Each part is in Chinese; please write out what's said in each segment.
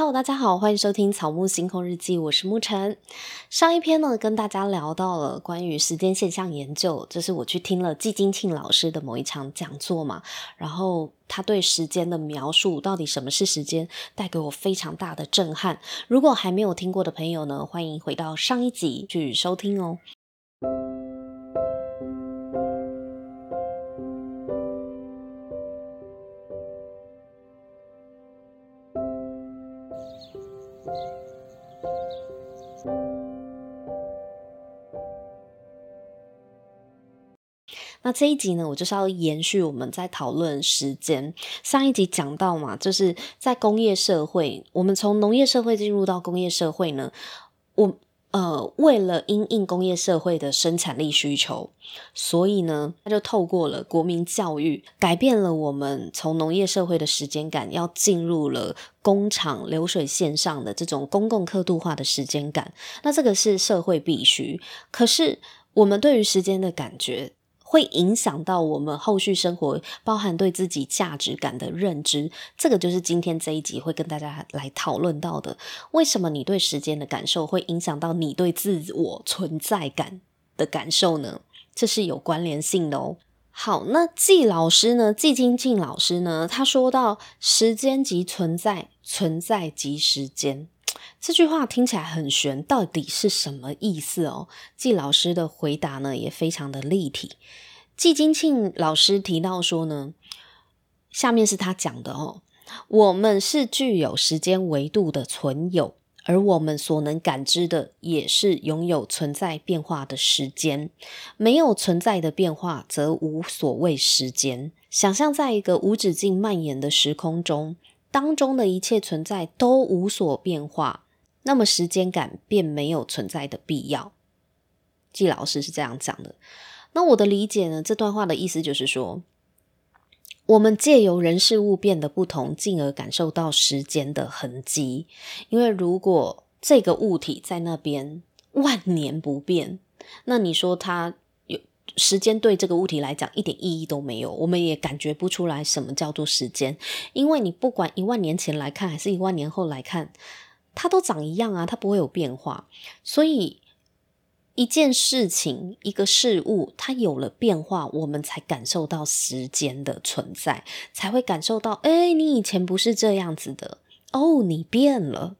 Hello，大家好，欢迎收听草木星空日记，我是沐晨。上一篇呢，跟大家聊到了关于时间现象研究，这是我去听了季金庆老师的某一场讲座嘛，然后他对时间的描述，到底什么是时间，带给我非常大的震撼。如果还没有听过的朋友呢，欢迎回到上一集去收听哦。那这一集呢，我就是要延续我们在讨论时间。上一集讲到嘛，就是在工业社会，我们从农业社会进入到工业社会呢，我呃为了因应工业社会的生产力需求，所以呢，他就透过了国民教育，改变了我们从农业社会的时间感，要进入了工厂流水线上的这种公共刻度化的时间感。那这个是社会必须，可是我们对于时间的感觉。会影响到我们后续生活，包含对自己价值感的认知。这个就是今天这一集会跟大家来讨论到的。为什么你对时间的感受会影响到你对自我存在感的感受呢？这是有关联性的哦。好，那季老师呢？季金庆老师呢？他说到“时间即存在，存在即时间”。这句话听起来很玄，到底是什么意思哦？季老师的回答呢，也非常的立体。季金庆老师提到说呢，下面是他讲的哦，我们是具有时间维度的存有，而我们所能感知的也是拥有存在变化的时间。没有存在的变化，则无所谓时间。想象在一个无止境蔓延的时空中，当中的一切存在都无所变化。那么时间感便没有存在的必要。季老师是这样讲的。那我的理解呢？这段话的意思就是说，我们借由人事物变得不同，进而感受到时间的痕迹。因为如果这个物体在那边万年不变，那你说它时间对这个物体来讲一点意义都没有，我们也感觉不出来什么叫做时间。因为你不管一万年前来看，还是一万年后来看。它都长一样啊，它不会有变化。所以一件事情、一个事物，它有了变化，我们才感受到时间的存在，才会感受到，哎，你以前不是这样子的哦，你变了，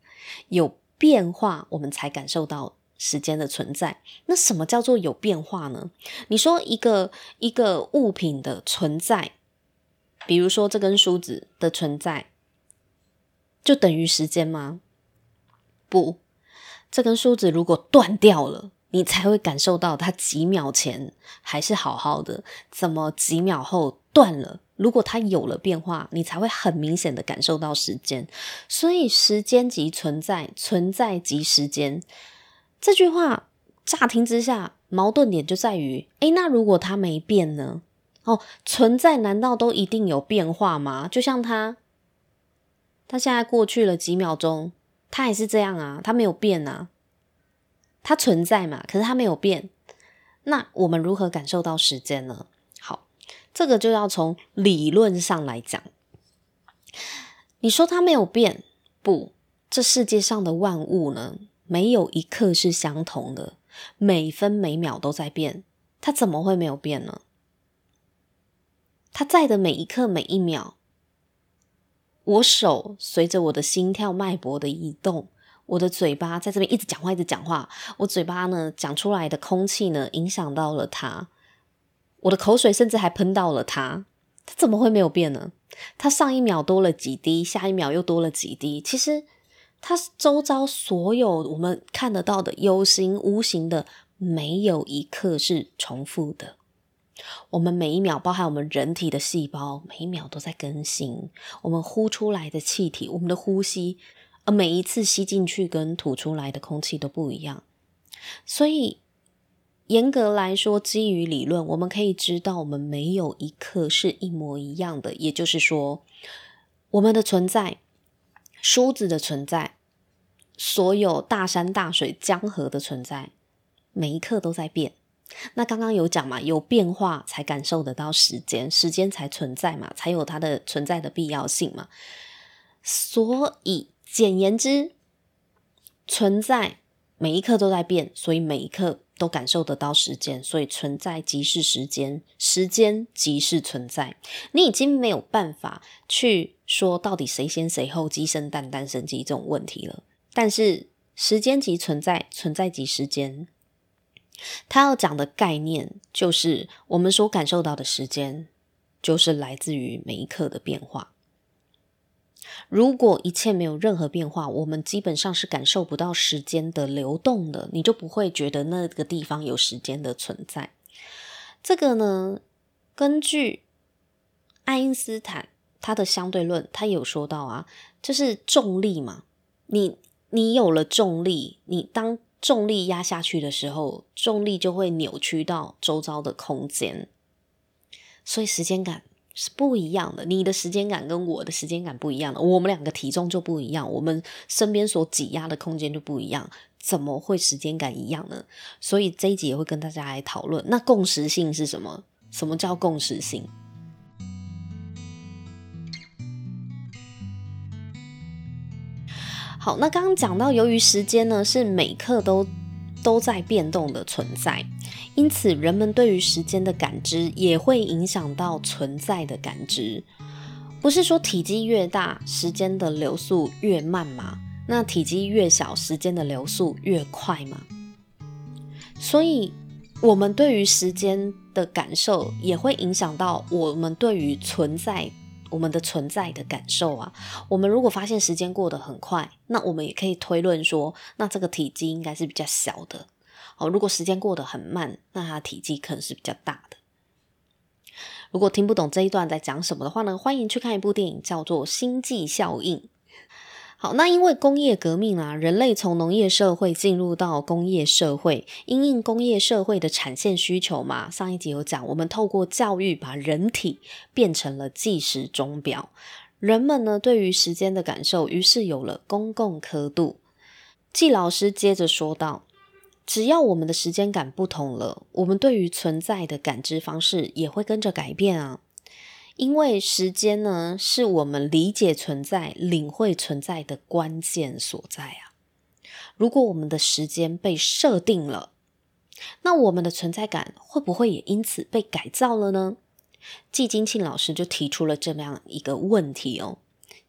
有变化，我们才感受到时间的存在。那什么叫做有变化呢？你说一个一个物品的存在，比如说这根梳子的存在，就等于时间吗？不，这根梳子如果断掉了，你才会感受到它几秒前还是好好的，怎么几秒后断了？如果它有了变化，你才会很明显的感受到时间。所以，时间即存在，存在即时间。这句话乍听之下，矛盾点就在于：诶，那如果它没变呢？哦，存在难道都一定有变化吗？就像它，它现在过去了几秒钟。它还是这样啊，它没有变啊，它存在嘛，可是它没有变。那我们如何感受到时间呢？好，这个就要从理论上来讲。你说它没有变，不，这世界上的万物呢，没有一刻是相同的，每分每秒都在变，它怎么会没有变呢？它在的每一刻每一秒。我手随着我的心跳脉搏的移动，我的嘴巴在这边一直讲话，一直讲话。我嘴巴呢讲出来的空气呢，影响到了它。我的口水甚至还喷到了它，它怎么会没有变呢？它上一秒多了几滴，下一秒又多了几滴。其实，它周遭所有我们看得到的有形无形的，没有一刻是重复的。我们每一秒，包含我们人体的细胞，每一秒都在更新。我们呼出来的气体，我们的呼吸，而每一次吸进去跟吐出来的空气都不一样。所以，严格来说，基于理论，我们可以知道，我们没有一刻是一模一样的。也就是说，我们的存在，梳子的存在，所有大山大水、江河的存在，每一刻都在变。那刚刚有讲嘛，有变化才感受得到时间，时间才存在嘛，才有它的存在的必要性嘛。所以简言之，存在每一刻都在变，所以每一刻都感受得到时间，所以存在即是时间，时间即是存在。你已经没有办法去说到底谁先谁后，鸡生蛋，蛋生鸡这种问题了。但是时间即存在，存在即时间。他要讲的概念就是，我们所感受到的时间，就是来自于每一刻的变化。如果一切没有任何变化，我们基本上是感受不到时间的流动的，你就不会觉得那个地方有时间的存在。这个呢，根据爱因斯坦他的相对论，他有说到啊，就是重力嘛，你你有了重力，你当重力压下去的时候，重力就会扭曲到周遭的空间，所以时间感是不一样的。你的时间感跟我的时间感不一样的，我们两个体重就不一样，我们身边所挤压的空间就不一样，怎么会时间感一样呢？所以这一集也会跟大家来讨论，那共识性是什么？什么叫共识性？好，那刚刚讲到，由于时间呢是每刻都都在变动的存在，因此人们对于时间的感知也会影响到存在的感知。不是说体积越大，时间的流速越慢吗？那体积越小，时间的流速越快吗？所以，我们对于时间的感受也会影响到我们对于存在。我们的存在的感受啊，我们如果发现时间过得很快，那我们也可以推论说，那这个体积应该是比较小的。哦，如果时间过得很慢，那它体积可能是比较大的。如果听不懂这一段在讲什么的话呢，欢迎去看一部电影，叫做《星际效应》。好，那因为工业革命啊，人类从农业社会进入到工业社会，因应工业社会的产线需求嘛。上一集有讲，我们透过教育把人体变成了计时钟表，人们呢对于时间的感受，于是有了公共刻度。季老师接着说道，只要我们的时间感不同了，我们对于存在的感知方式也会跟着改变啊。因为时间呢，是我们理解存在、领会存在的关键所在啊。如果我们的时间被设定了，那我们的存在感会不会也因此被改造了呢？季金庆老师就提出了这么样一个问题哦。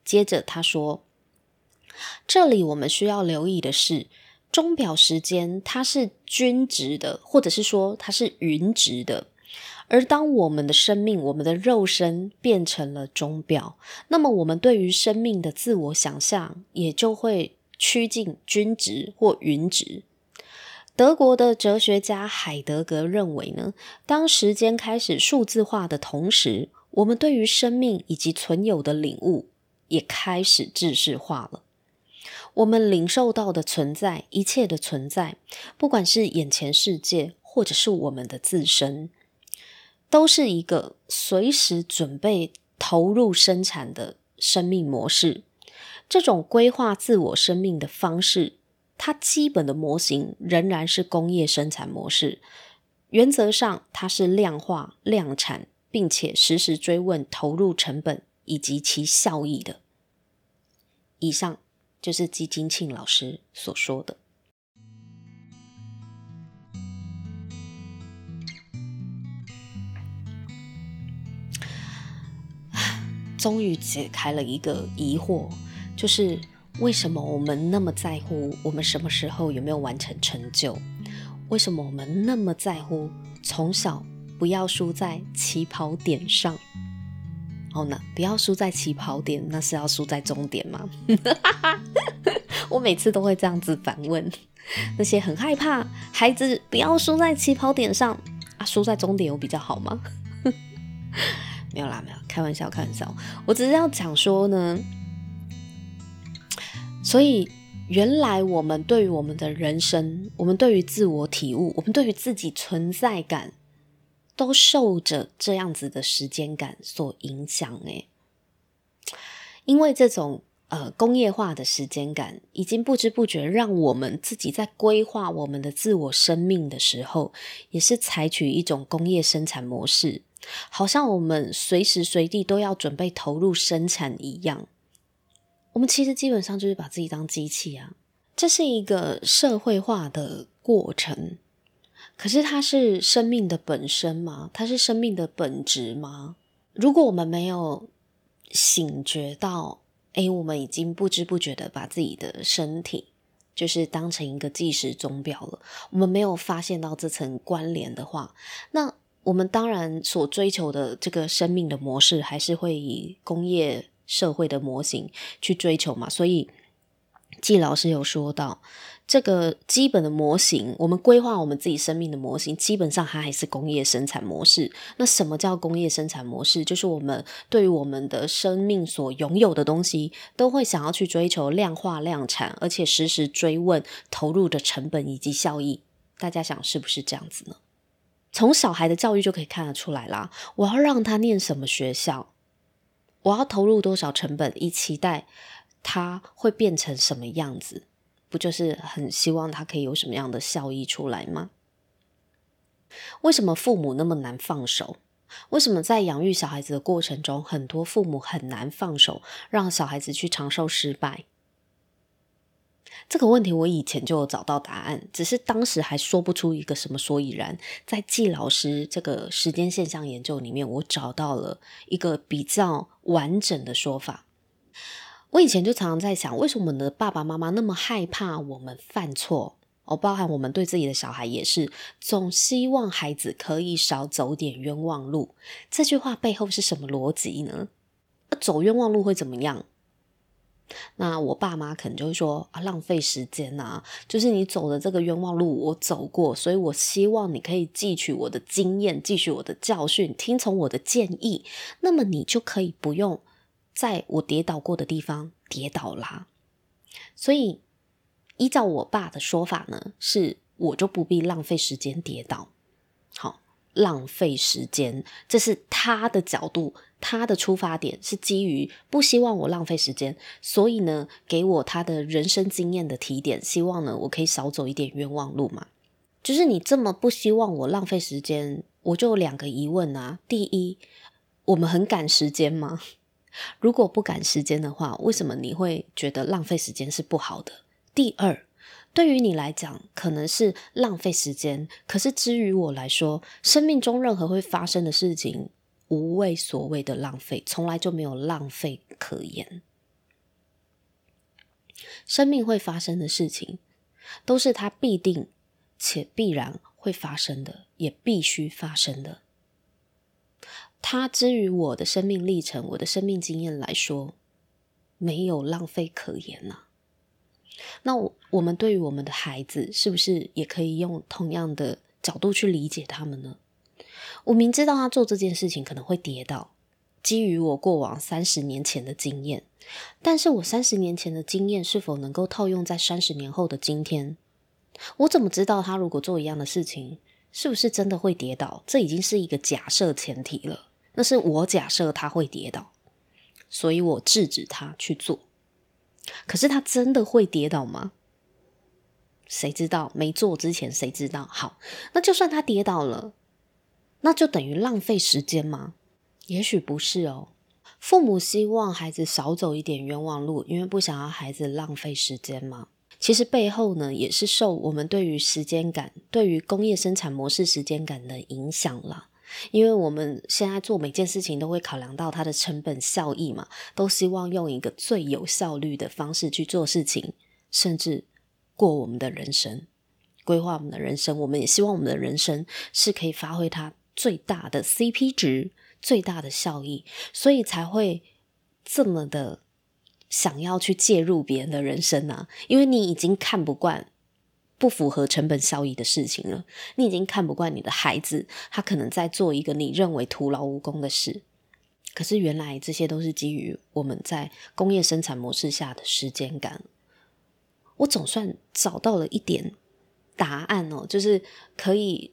接着他说，这里我们需要留意的是，钟表时间它是均值的，或者是说它是匀值的。而当我们的生命、我们的肉身变成了钟表，那么我们对于生命的自我想象也就会趋近均值或匀值。德国的哲学家海德格认为呢，当时间开始数字化的同时，我们对于生命以及存有的领悟也开始制式化了。我们领受到的存在，一切的存在，不管是眼前世界，或者是我们的自身。都是一个随时准备投入生产的生命模式。这种规划自我生命的方式，它基本的模型仍然是工业生产模式。原则上，它是量化、量产，并且实时追问投入成本以及其效益的。以上就是季金庆老师所说的。终于解开了一个疑惑，就是为什么我们那么在乎我们什么时候有没有完成成就？为什么我们那么在乎从小不要输在起跑点上？哦，那不要输在起跑点，那是要输在终点吗？我每次都会这样子反问那些很害怕孩子不要输在起跑点上啊，输在终点有比较好吗？没有啦，没有，开玩笑，开玩笑。我只是要讲说呢，所以原来我们对于我们的人生，我们对于自我体悟，我们对于自己存在感，都受着这样子的时间感所影响。诶，因为这种呃工业化的时间感，已经不知不觉让我们自己在规划我们的自我生命的时候，也是采取一种工业生产模式。好像我们随时随地都要准备投入生产一样，我们其实基本上就是把自己当机器啊。这是一个社会化的过程，可是它是生命的本身吗？它是生命的本质吗？如果我们没有醒觉到，诶，我们已经不知不觉的把自己的身体就是当成一个计时钟表了，我们没有发现到这层关联的话，那我们当然所追求的这个生命的模式，还是会以工业社会的模型去追求嘛，所以。季老师有说到，这个基本的模型，我们规划我们自己生命的模型，基本上它还是工业生产模式。那什么叫工业生产模式？就是我们对于我们的生命所拥有的东西，都会想要去追求量化量产，而且时时追问投入的成本以及效益。大家想是不是这样子呢？从小孩的教育就可以看得出来啦。我要让他念什么学校，我要投入多少成本，以期待。他会变成什么样子？不就是很希望他可以有什么样的效益出来吗？为什么父母那么难放手？为什么在养育小孩子的过程中，很多父母很难放手，让小孩子去承受失败？这个问题我以前就有找到答案，只是当时还说不出一个什么所以然。在季老师这个时间现象研究里面，我找到了一个比较完整的说法。我以前就常常在想，为什么我们的爸爸妈妈那么害怕我们犯错？哦，包含我们对自己的小孩也是，总希望孩子可以少走点冤枉路。这句话背后是什么逻辑呢？走冤枉路会怎么样？那我爸妈可能就会说啊，浪费时间呐，就是你走的这个冤枉路，我走过，所以我希望你可以汲取我的经验，汲取我的教训，听从我的建议，那么你就可以不用。在我跌倒过的地方跌倒啦，所以依照我爸的说法呢，是我就不必浪费时间跌倒。好，浪费时间，这是他的角度，他的出发点是基于不希望我浪费时间，所以呢，给我他的人生经验的提点，希望呢我可以少走一点冤枉路嘛。就是你这么不希望我浪费时间，我就有两个疑问啊。第一，我们很赶时间吗？如果不赶时间的话，为什么你会觉得浪费时间是不好的？第二，对于你来讲可能是浪费时间，可是至于我来说，生命中任何会发生的事情，无谓所谓的浪费，从来就没有浪费可言。生命会发生的事情，都是它必定且必然会发生的，也必须发生的。它之于我的生命历程，我的生命经验来说，没有浪费可言呐、啊。那我我们对于我们的孩子，是不是也可以用同样的角度去理解他们呢？我明知道他做这件事情可能会跌倒，基于我过往三十年前的经验，但是我三十年前的经验是否能够套用在三十年后的今天？我怎么知道他如果做一样的事情，是不是真的会跌倒？这已经是一个假设前提了。那是我假设他会跌倒，所以我制止他去做。可是他真的会跌倒吗？谁知道？没做之前谁知道？好，那就算他跌倒了，那就等于浪费时间吗？也许不是哦。父母希望孩子少走一点冤枉路，因为不想要孩子浪费时间嘛？其实背后呢，也是受我们对于时间感、对于工业生产模式时间感的影响了。因为我们现在做每件事情都会考量到它的成本效益嘛，都希望用一个最有效率的方式去做事情，甚至过我们的人生，规划我们的人生。我们也希望我们的人生是可以发挥它最大的 CP 值、最大的效益，所以才会这么的想要去介入别人的人生啊，因为你已经看不惯。不符合成本效益的事情了，你已经看不惯你的孩子，他可能在做一个你认为徒劳无功的事，可是原来这些都是基于我们在工业生产模式下的时间感。我总算找到了一点答案哦，就是可以，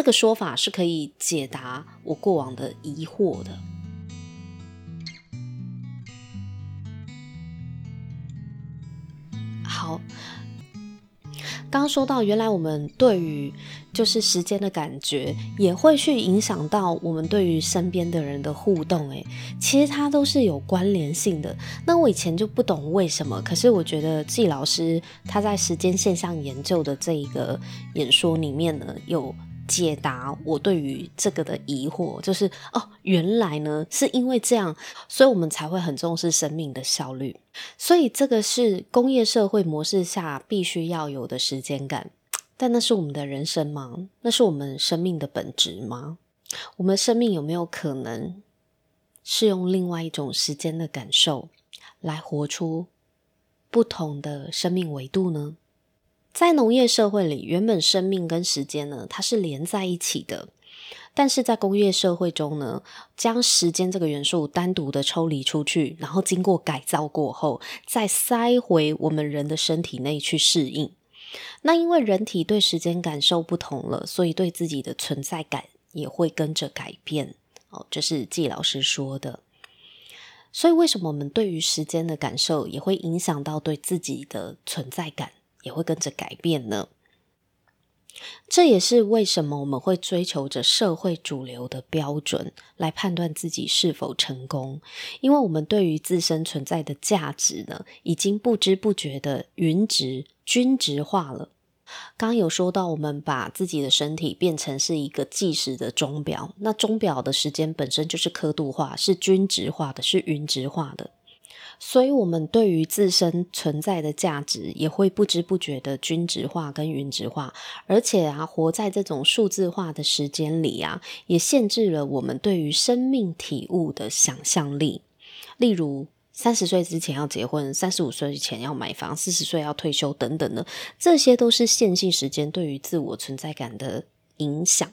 这个说法是可以解答我过往的疑惑的。好。刚说到，原来我们对于就是时间的感觉，也会去影响到我们对于身边的人的互动。诶，其实它都是有关联性的。那我以前就不懂为什么，可是我觉得季老师他在时间现象研究的这一个演说里面呢，有。解答我对于这个的疑惑，就是哦，原来呢是因为这样，所以我们才会很重视生命的效率。所以这个是工业社会模式下必须要有的时间感。但那是我们的人生吗？那是我们生命的本质吗？我们生命有没有可能是用另外一种时间的感受来活出不同的生命维度呢？在农业社会里，原本生命跟时间呢，它是连在一起的。但是在工业社会中呢，将时间这个元素单独的抽离出去，然后经过改造过后，再塞回我们人的身体内去适应。那因为人体对时间感受不同了，所以对自己的存在感也会跟着改变。哦，这是季老师说的。所以为什么我们对于时间的感受也会影响到对自己的存在感？也会跟着改变呢。这也是为什么我们会追求着社会主流的标准来判断自己是否成功，因为我们对于自身存在的价值呢，已经不知不觉的匀值均值化了。刚有说到，我们把自己的身体变成是一个计时的钟表，那钟表的时间本身就是刻度化，是均值化的，是匀值化的。所以，我们对于自身存在的价值也会不知不觉的均值化跟匀值化，而且啊，活在这种数字化的时间里啊，也限制了我们对于生命体悟的想象力。例如，三十岁之前要结婚，三十五岁前要买房，四十岁要退休等等的，这些都是线性时间对于自我存在感的影响。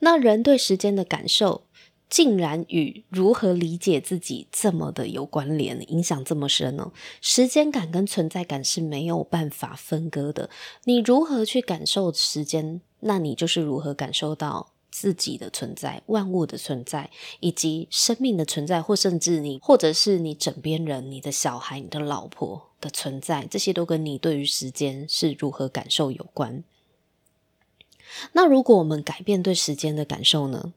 那人对时间的感受，竟然与如何理解自己这么的有关联，影响这么深呢？时间感跟存在感是没有办法分割的。你如何去感受时间，那你就是如何感受到自己的存在、万物的存在，以及生命的存在，或甚至你，或者是你枕边人、你的小孩、你的老婆的存在，这些都跟你对于时间是如何感受有关。那如果我们改变对时间的感受呢？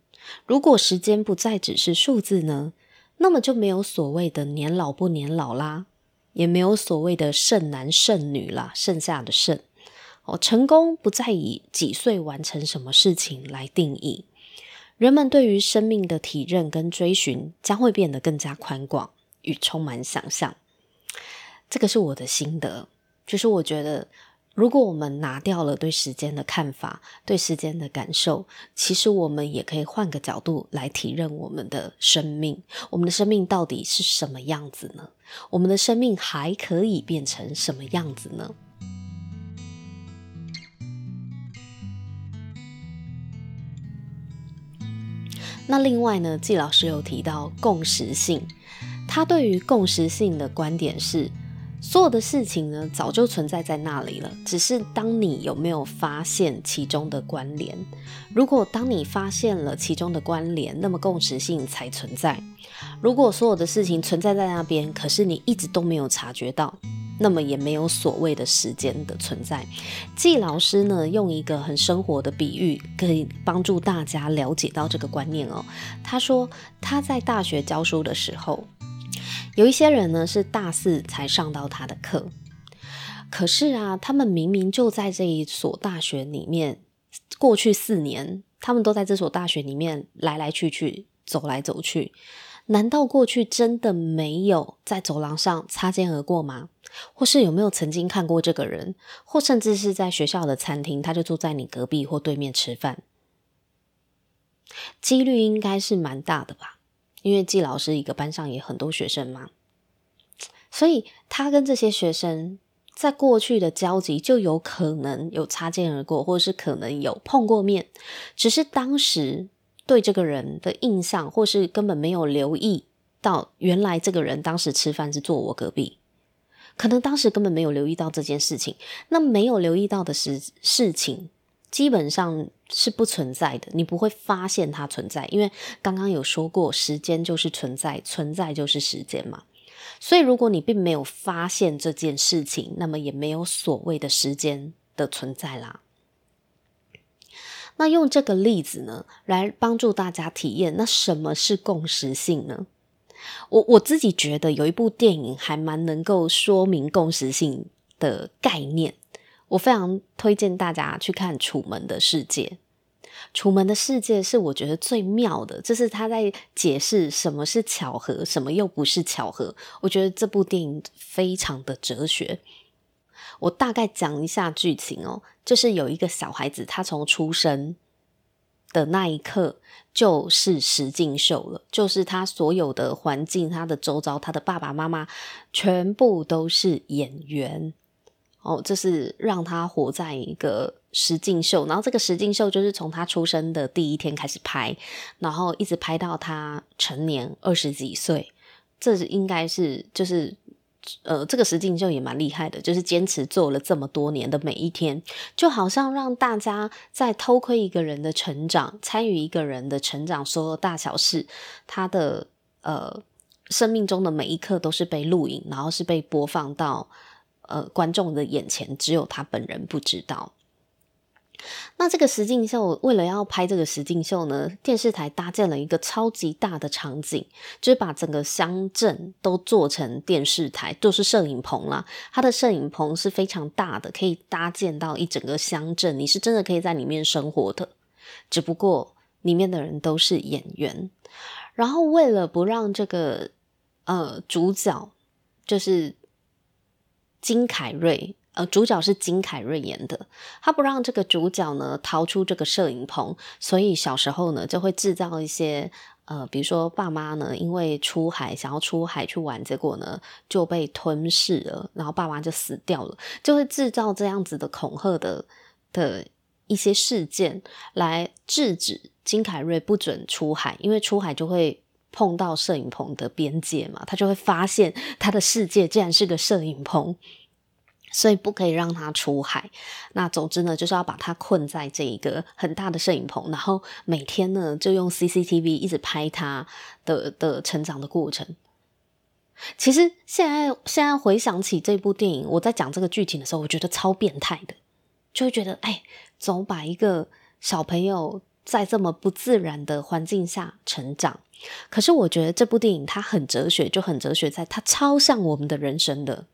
如果时间不再只是数字呢？那么就没有所谓的年老不年老啦，也没有所谓的剩男剩女啦，剩下的剩。哦，成功不再以几岁完成什么事情来定义，人们对于生命的体认跟追寻将会变得更加宽广与充满想象。这个是我的心得，就是我觉得。如果我们拿掉了对时间的看法，对时间的感受，其实我们也可以换个角度来体认我们的生命。我们的生命到底是什么样子呢？我们的生命还可以变成什么样子呢？那另外呢，季老师有提到共识性，他对于共识性的观点是。所有的事情呢，早就存在在那里了，只是当你有没有发现其中的关联。如果当你发现了其中的关联，那么共识性才存在。如果所有的事情存在在那边，可是你一直都没有察觉到，那么也没有所谓的时间的存在。季老师呢，用一个很生活的比喻，可以帮助大家了解到这个观念哦。他说他在大学教书的时候。有一些人呢，是大四才上到他的课，可是啊，他们明明就在这一所大学里面，过去四年，他们都在这所大学里面来来去去，走来走去。难道过去真的没有在走廊上擦肩而过吗？或是有没有曾经看过这个人？或甚至是在学校的餐厅，他就坐在你隔壁或对面吃饭？几率应该是蛮大的吧。因为季老师一个班上也很多学生嘛，所以他跟这些学生在过去的交集就有可能有擦肩而过，或者是可能有碰过面，只是当时对这个人的印象，或是根本没有留意到，原来这个人当时吃饭是坐我隔壁，可能当时根本没有留意到这件事情。那没有留意到的事事情，基本上。是不存在的，你不会发现它存在，因为刚刚有说过，时间就是存在，存在就是时间嘛。所以，如果你并没有发现这件事情，那么也没有所谓的时间的存在啦。那用这个例子呢，来帮助大家体验，那什么是共识性呢？我我自己觉得有一部电影还蛮能够说明共识性的概念，我非常推荐大家去看《楚门的世界》。《楚门的世界》是我觉得最妙的，就是他在解释什么是巧合，什么又不是巧合。我觉得这部电影非常的哲学。我大概讲一下剧情哦，就是有一个小孩子，他从出生的那一刻就是实境秀了，就是他所有的环境、他的周遭、他的爸爸妈妈全部都是演员哦，这是让他活在一个实境秀。然后这个实境秀就是从他出生的第一天开始拍，然后一直拍到他成年二十几岁，这是应该是就是。呃，这个实境秀也蛮厉害的，就是坚持做了这么多年的每一天，就好像让大家在偷窥一个人的成长，参与一个人的成长，所有大小事，他的呃生命中的每一刻都是被录影，然后是被播放到呃观众的眼前，只有他本人不知道。那这个实境秀为了要拍这个实境秀呢，电视台搭建了一个超级大的场景，就是把整个乡镇都做成电视台，就是摄影棚啦。它的摄影棚是非常大的，可以搭建到一整个乡镇，你是真的可以在里面生活的。只不过里面的人都是演员，然后为了不让这个呃主角就是金凯瑞。呃，主角是金凯瑞演的，他不让这个主角呢逃出这个摄影棚，所以小时候呢就会制造一些呃，比如说爸妈呢因为出海想要出海去玩，结果呢就被吞噬了，然后爸妈就死掉了，就会制造这样子的恐吓的的一些事件来制止金凯瑞不准出海，因为出海就会碰到摄影棚的边界嘛，他就会发现他的世界竟然是个摄影棚。所以不可以让他出海。那总之呢，就是要把他困在这一个很大的摄影棚，然后每天呢就用 CCTV 一直拍他的的成长的过程。其实现在现在回想起这部电影，我在讲这个剧情的时候，我觉得超变态的，就会觉得哎，总把一个小朋友在这么不自然的环境下成长。可是我觉得这部电影它很哲学，就很哲学，在它超像我们的人生的。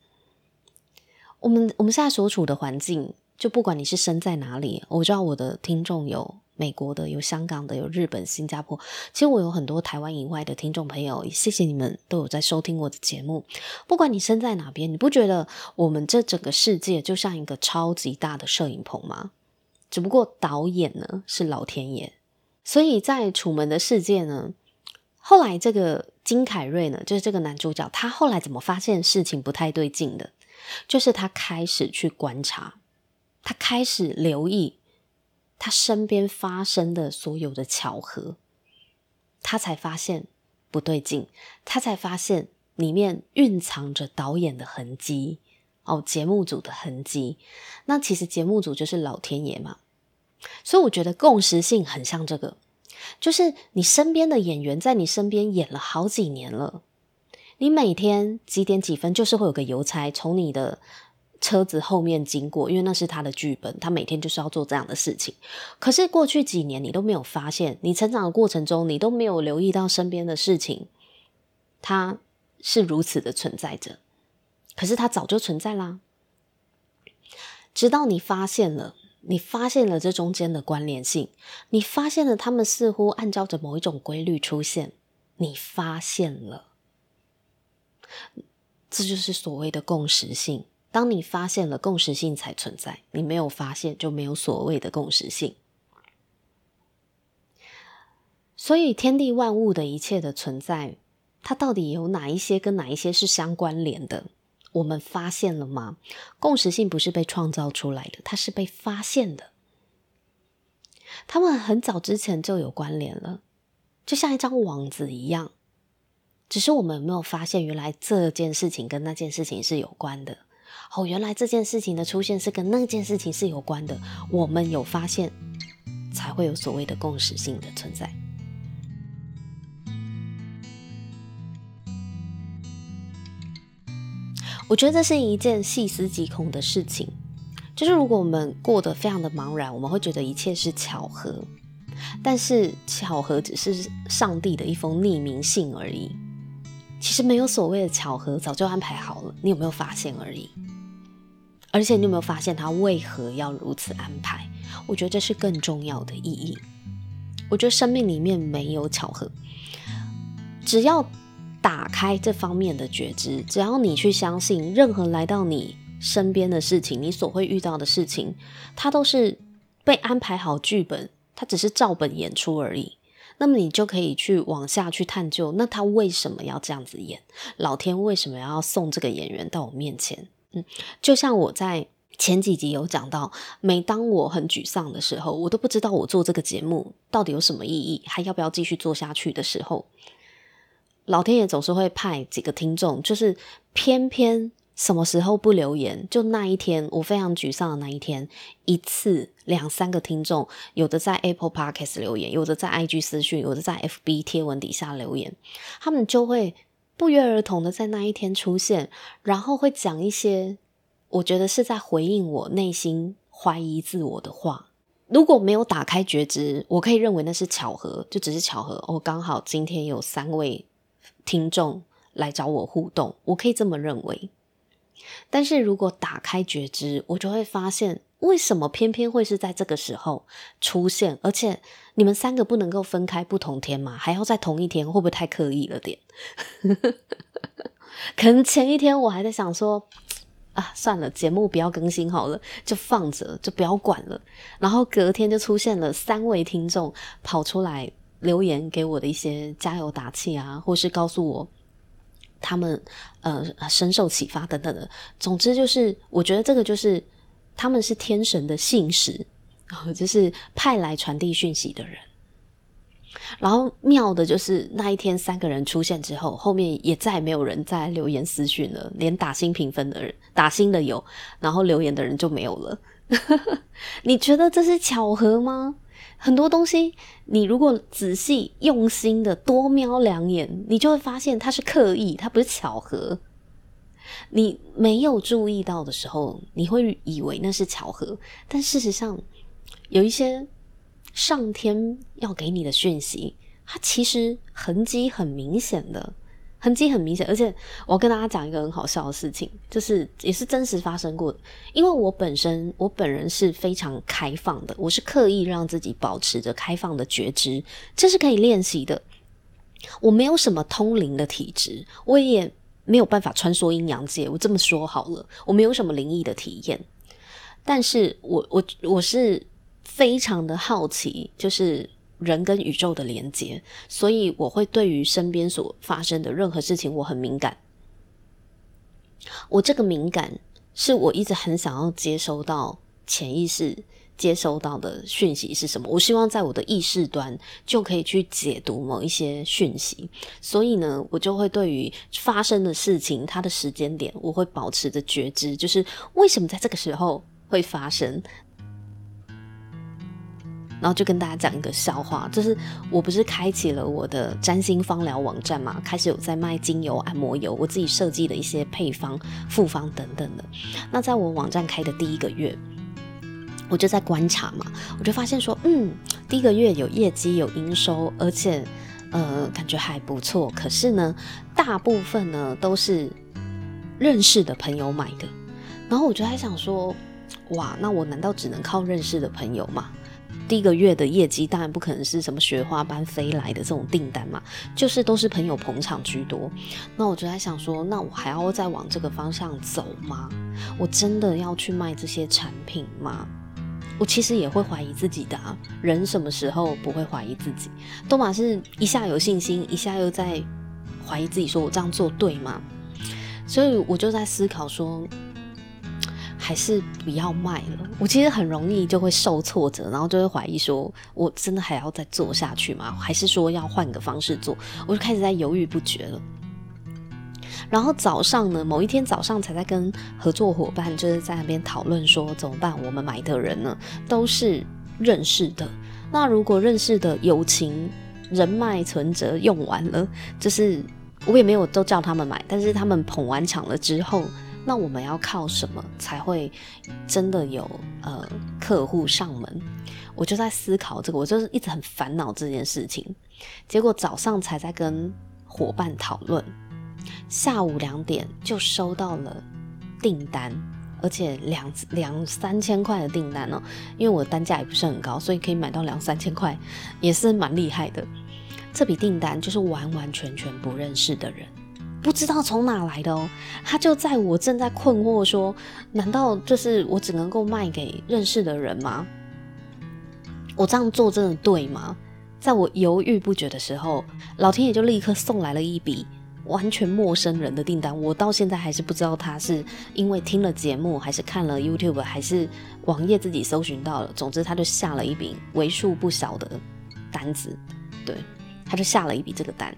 我们我们现在所处的环境，就不管你是身在哪里，我知道我的听众有美国的，有香港的，有日本、新加坡。其实我有很多台湾以外的听众朋友，谢谢你们都有在收听我的节目。不管你身在哪边，你不觉得我们这整个世界就像一个超级大的摄影棚吗？只不过导演呢是老天爷。所以在《楚门的世界》呢，后来这个金凯瑞呢，就是这个男主角，他后来怎么发现事情不太对劲的？就是他开始去观察，他开始留意他身边发生的所有的巧合，他才发现不对劲，他才发现里面蕴藏着导演的痕迹哦，节目组的痕迹。那其实节目组就是老天爷嘛，所以我觉得共识性很像这个，就是你身边的演员在你身边演了好几年了。你每天几点几分，就是会有个邮差从你的车子后面经过，因为那是他的剧本，他每天就是要做这样的事情。可是过去几年你都没有发现，你成长的过程中你都没有留意到身边的事情，它是如此的存在着。可是它早就存在啦，直到你发现了，你发现了这中间的关联性，你发现了他们似乎按照着某一种规律出现，你发现了。这就是所谓的共识性。当你发现了共识性才存在，你没有发现就没有所谓的共识性。所以天地万物的一切的存在，它到底有哪一些跟哪一些是相关联的？我们发现了吗？共识性不是被创造出来的，它是被发现的。它们很早之前就有关联了，就像一张网子一样。只是我们没有发现，原来这件事情跟那件事情是有关的？哦，原来这件事情的出现是跟那件事情是有关的。我们有发现，才会有所谓的共识性的存在。我觉得这是一件细思极恐的事情。就是如果我们过得非常的茫然，我们会觉得一切是巧合，但是巧合只是上帝的一封匿名信而已。其实没有所谓的巧合，早就安排好了，你有没有发现而已？而且你有没有发现他为何要如此安排？我觉得这是更重要的意义。我觉得生命里面没有巧合，只要打开这方面的觉知，只要你去相信，任何来到你身边的事情，你所会遇到的事情，它都是被安排好剧本，它只是照本演出而已。那么你就可以去往下去探究，那他为什么要这样子演？老天为什么要送这个演员到我面前？嗯，就像我在前几集有讲到，每当我很沮丧的时候，我都不知道我做这个节目到底有什么意义，还要不要继续做下去的时候，老天爷总是会派几个听众，就是偏偏。什么时候不留言？就那一天，我非常沮丧的那一天，一次两三个听众，有的在 Apple Podcast 留言，有的在 IG 私讯，有的在 FB 贴文底下留言，他们就会不约而同的在那一天出现，然后会讲一些我觉得是在回应我内心怀疑自我的话。如果没有打开觉知，我可以认为那是巧合，就只是巧合。哦，刚好今天有三位听众来找我互动，我可以这么认为。但是如果打开觉知，我就会发现，为什么偏偏会是在这个时候出现？而且你们三个不能够分开不同天吗？还要在同一天，会不会太刻意了点？可能前一天我还在想说，啊，算了，节目不要更新好了，就放着，就不要管了。然后隔天就出现了三位听众跑出来留言给我的一些加油打气啊，或是告诉我。他们呃深受启发等等的，总之就是我觉得这个就是他们是天神的信使，然后就是派来传递讯息的人。然后妙的就是那一天三个人出现之后，后面也再也没有人再留言私讯了，连打新评分的人打新的有，然后留言的人就没有了。你觉得这是巧合吗？很多东西，你如果仔细用心的多瞄两眼，你就会发现它是刻意，它不是巧合。你没有注意到的时候，你会以为那是巧合，但事实上，有一些上天要给你的讯息，它其实痕迹很明显的。痕迹很明显，而且我要跟大家讲一个很好笑的事情，就是也是真实发生过的。因为我本身我本人是非常开放的，我是刻意让自己保持着开放的觉知，这是可以练习的。我没有什么通灵的体质，我也没有办法穿梭阴阳界。我这么说好了，我没有什么灵异的体验，但是我我我是非常的好奇，就是。人跟宇宙的连接，所以我会对于身边所发生的任何事情，我很敏感。我这个敏感是我一直很想要接收到潜意识接收到的讯息是什么。我希望在我的意识端就可以去解读某一些讯息，所以呢，我就会对于发生的事情，它的时间点，我会保持着觉知，就是为什么在这个时候会发生。然后就跟大家讲一个笑话，就是我不是开启了我的占星芳疗网站嘛，开始有在卖精油、按摩油，我自己设计的一些配方、复方等等的。那在我网站开的第一个月，我就在观察嘛，我就发现说，嗯，第一个月有业绩、有营收，而且呃感觉还不错。可是呢，大部分呢都是认识的朋友买的。然后我就在想说，哇，那我难道只能靠认识的朋友吗？第一个月的业绩当然不可能是什么雪花般飞来的这种订单嘛，就是都是朋友捧场居多。那我就在想说，那我还要再往这个方向走吗？我真的要去卖这些产品吗？我其实也会怀疑自己的啊。人什么时候不会怀疑自己？都嘛是一下有信心，一下又在怀疑自己，说我这样做对吗？所以我就在思考说。还是不要卖了。我其实很容易就会受挫折，然后就会怀疑说，我真的还要再做下去吗？还是说要换个方式做？我就开始在犹豫不决了。然后早上呢，某一天早上才在跟合作伙伴就是在那边讨论说怎么办？我们买的人呢都是认识的，那如果认识的友情人脉存折用完了，就是我也没有都叫他们买，但是他们捧完场了之后。那我们要靠什么才会真的有呃客户上门？我就在思考这个，我就是一直很烦恼这件事情。结果早上才在跟伙伴讨论，下午两点就收到了订单，而且两两三千块的订单哦，因为我单价也不是很高，所以可以买到两三千块，也是蛮厉害的。这笔订单就是完完全全不认识的人，不知道从哪来的哦。他就在我正在困惑说，难道就是我只能够卖给认识的人吗？我这样做真的对吗？在我犹豫不决的时候，老天爷就立刻送来了一笔完全陌生人的订单。我到现在还是不知道他是因为听了节目，还是看了 YouTube，还是网页自己搜寻到了。总之，他就下了一笔为数不小的单子，对。他就下了一笔这个单，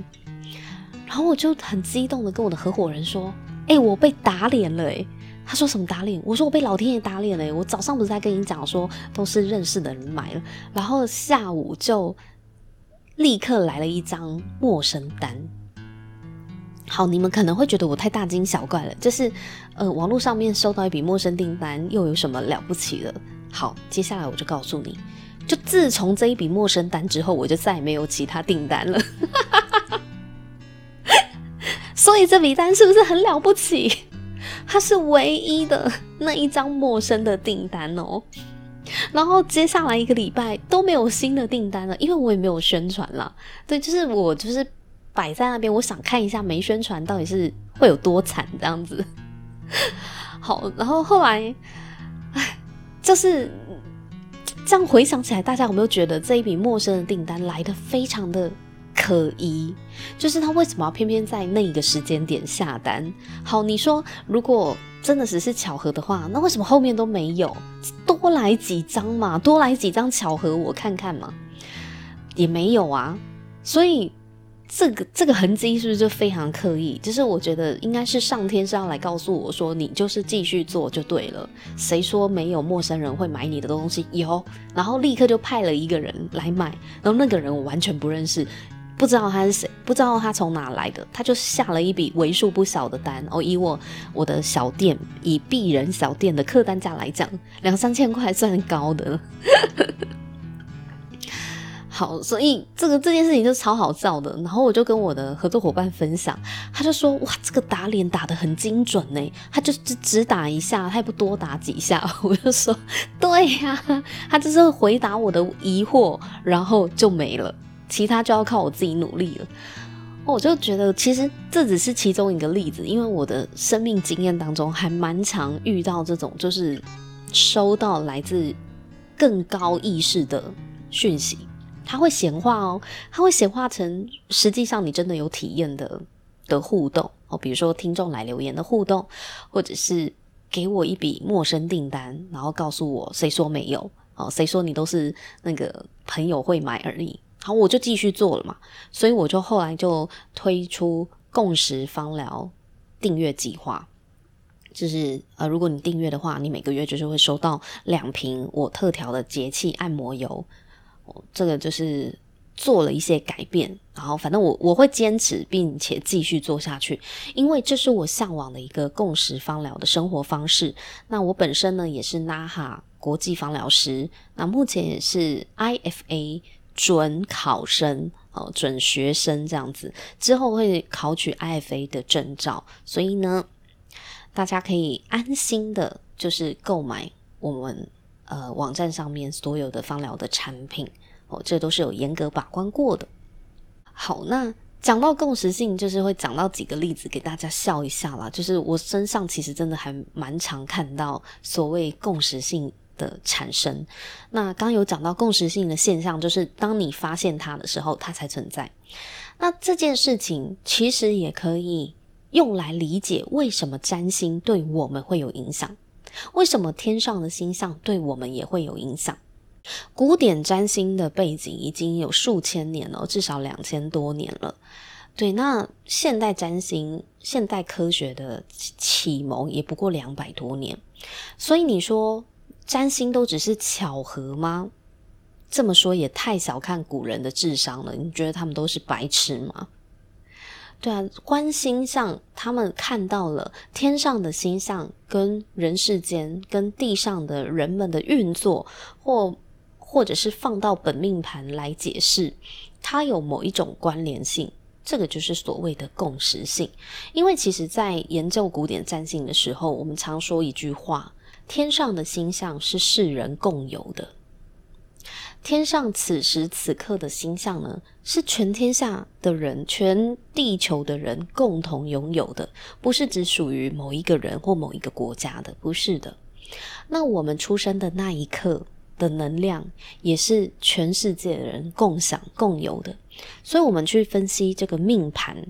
然后我就很激动的跟我的合伙人说：“哎、我被打脸了！”哎，他说什么打脸？我说我被老天爷打脸了！我早上不是在跟你讲说都是认识的人买了，然后下午就立刻来了一张陌生单。好，你们可能会觉得我太大惊小怪了，就是呃，网络上面收到一笔陌生订单又有什么了不起的？好，接下来我就告诉你。就自从这一笔陌生单之后，我就再也没有其他订单了。所以这笔单是不是很了不起？它是唯一的那一张陌生的订单哦。然后接下来一个礼拜都没有新的订单了，因为我也没有宣传啦。对，就是我就是摆在那边，我想看一下没宣传到底是会有多惨这样子。好，然后后来，哎，就是。这样回想起来，大家有没有觉得这一笔陌生的订单来的非常的可疑？就是他为什么要偏偏在那一个时间点下单？好，你说如果真的只是巧合的话，那为什么后面都没有？多来几张嘛，多来几张巧合我看看嘛，也没有啊，所以。这个这个痕迹是不是就非常刻意？就是我觉得应该是上天是要来告诉我说，你就是继续做就对了。谁说没有陌生人会买你的东西？有，然后立刻就派了一个人来买，然后那个人我完全不认识，不知道他是谁，不知道他从哪来的，他就下了一笔为数不小的单。哦，以我我的小店，以鄙人小店的客单价来讲，两三千块算高的了。好，所以这个这件事情就超好笑的。然后我就跟我的合作伙伴分享，他就说：“哇，这个打脸打得很精准呢。”他就只只打一下，他也不多打几下。我就说：“对呀、他就是回答我的疑惑，然后就没了，其他就要靠我自己努力了。”我就觉得其实这只是其中一个例子，因为我的生命经验当中还蛮常遇到这种，就是收到来自更高意识的讯息。它会显化哦，它会显化成实际上你真的有体验的的互动哦，比如说听众来留言的互动，或者是给我一笔陌生订单，然后告诉我谁说没有哦，谁说你都是那个朋友会买而已，好，我就继续做了嘛，所以我就后来就推出共识芳疗订阅计划，就是呃，如果你订阅的话，你每个月就是会收到两瓶我特调的节气按摩油。这个就是做了一些改变，然后反正我我会坚持，并且继续做下去，因为这是我向往的一个共识芳疗的生活方式。那我本身呢也是 NAHA 国际芳疗师，那目前也是 IFA 准考生哦，准学生这样子，之后会考取 IFA 的证照，所以呢，大家可以安心的，就是购买我们。呃，网站上面所有的芳疗的产品哦，这都是有严格把关过的。好，那讲到共识性，就是会讲到几个例子给大家笑一下啦。就是我身上其实真的还蛮常看到所谓共识性的产生。那刚有讲到共识性的现象，就是当你发现它的时候，它才存在。那这件事情其实也可以用来理解为什么占星对我们会有影响。为什么天上的星象对我们也会有影响？古典占星的背景已经有数千年了，至少两千多年了。对，那现代占星、现代科学的启蒙也不过两百多年。所以你说占星都只是巧合吗？这么说也太小看古人的智商了。你觉得他们都是白痴吗？对啊，观星象，他们看到了天上的星象跟人世间、跟地上的人们的运作，或或者是放到本命盘来解释，它有某一种关联性，这个就是所谓的共识性。因为其实，在研究古典占星的时候，我们常说一句话：天上的星象是世人共有的。天上此时此刻的星象呢，是全天下的人、全地球的人共同拥有的，不是只属于某一个人或某一个国家的，不是的。那我们出生的那一刻的能量，也是全世界的人共享、共有的。所以，我们去分析这个命盘，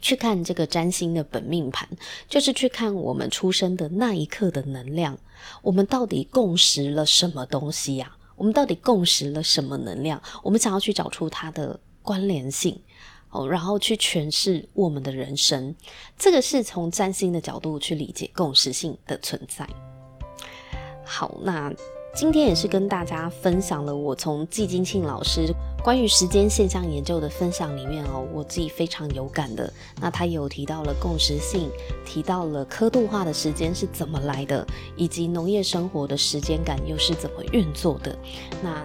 去看这个占星的本命盘，就是去看我们出生的那一刻的能量，我们到底共识了什么东西呀？我们到底共识了什么能量？我们想要去找出它的关联性哦，然后去诠释我们的人生。这个是从占星的角度去理解共识性的存在。好，那。今天也是跟大家分享了我从季金庆老师关于时间现象研究的分享里面哦，我自己非常有感的。那他有提到了共识性，提到了刻度化的时间是怎么来的，以及农业生活的时间感又是怎么运作的。那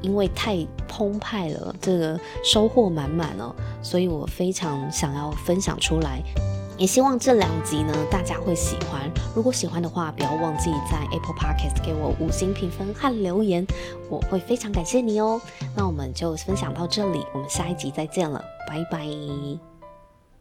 因为太澎湃了，这个收获满满哦，所以我非常想要分享出来。也希望这两集呢，大家会喜欢。如果喜欢的话，不要忘记在 Apple Podcast 给我五星评分和留言，我会非常感谢你哦。那我们就分享到这里，我们下一集再见了，拜拜。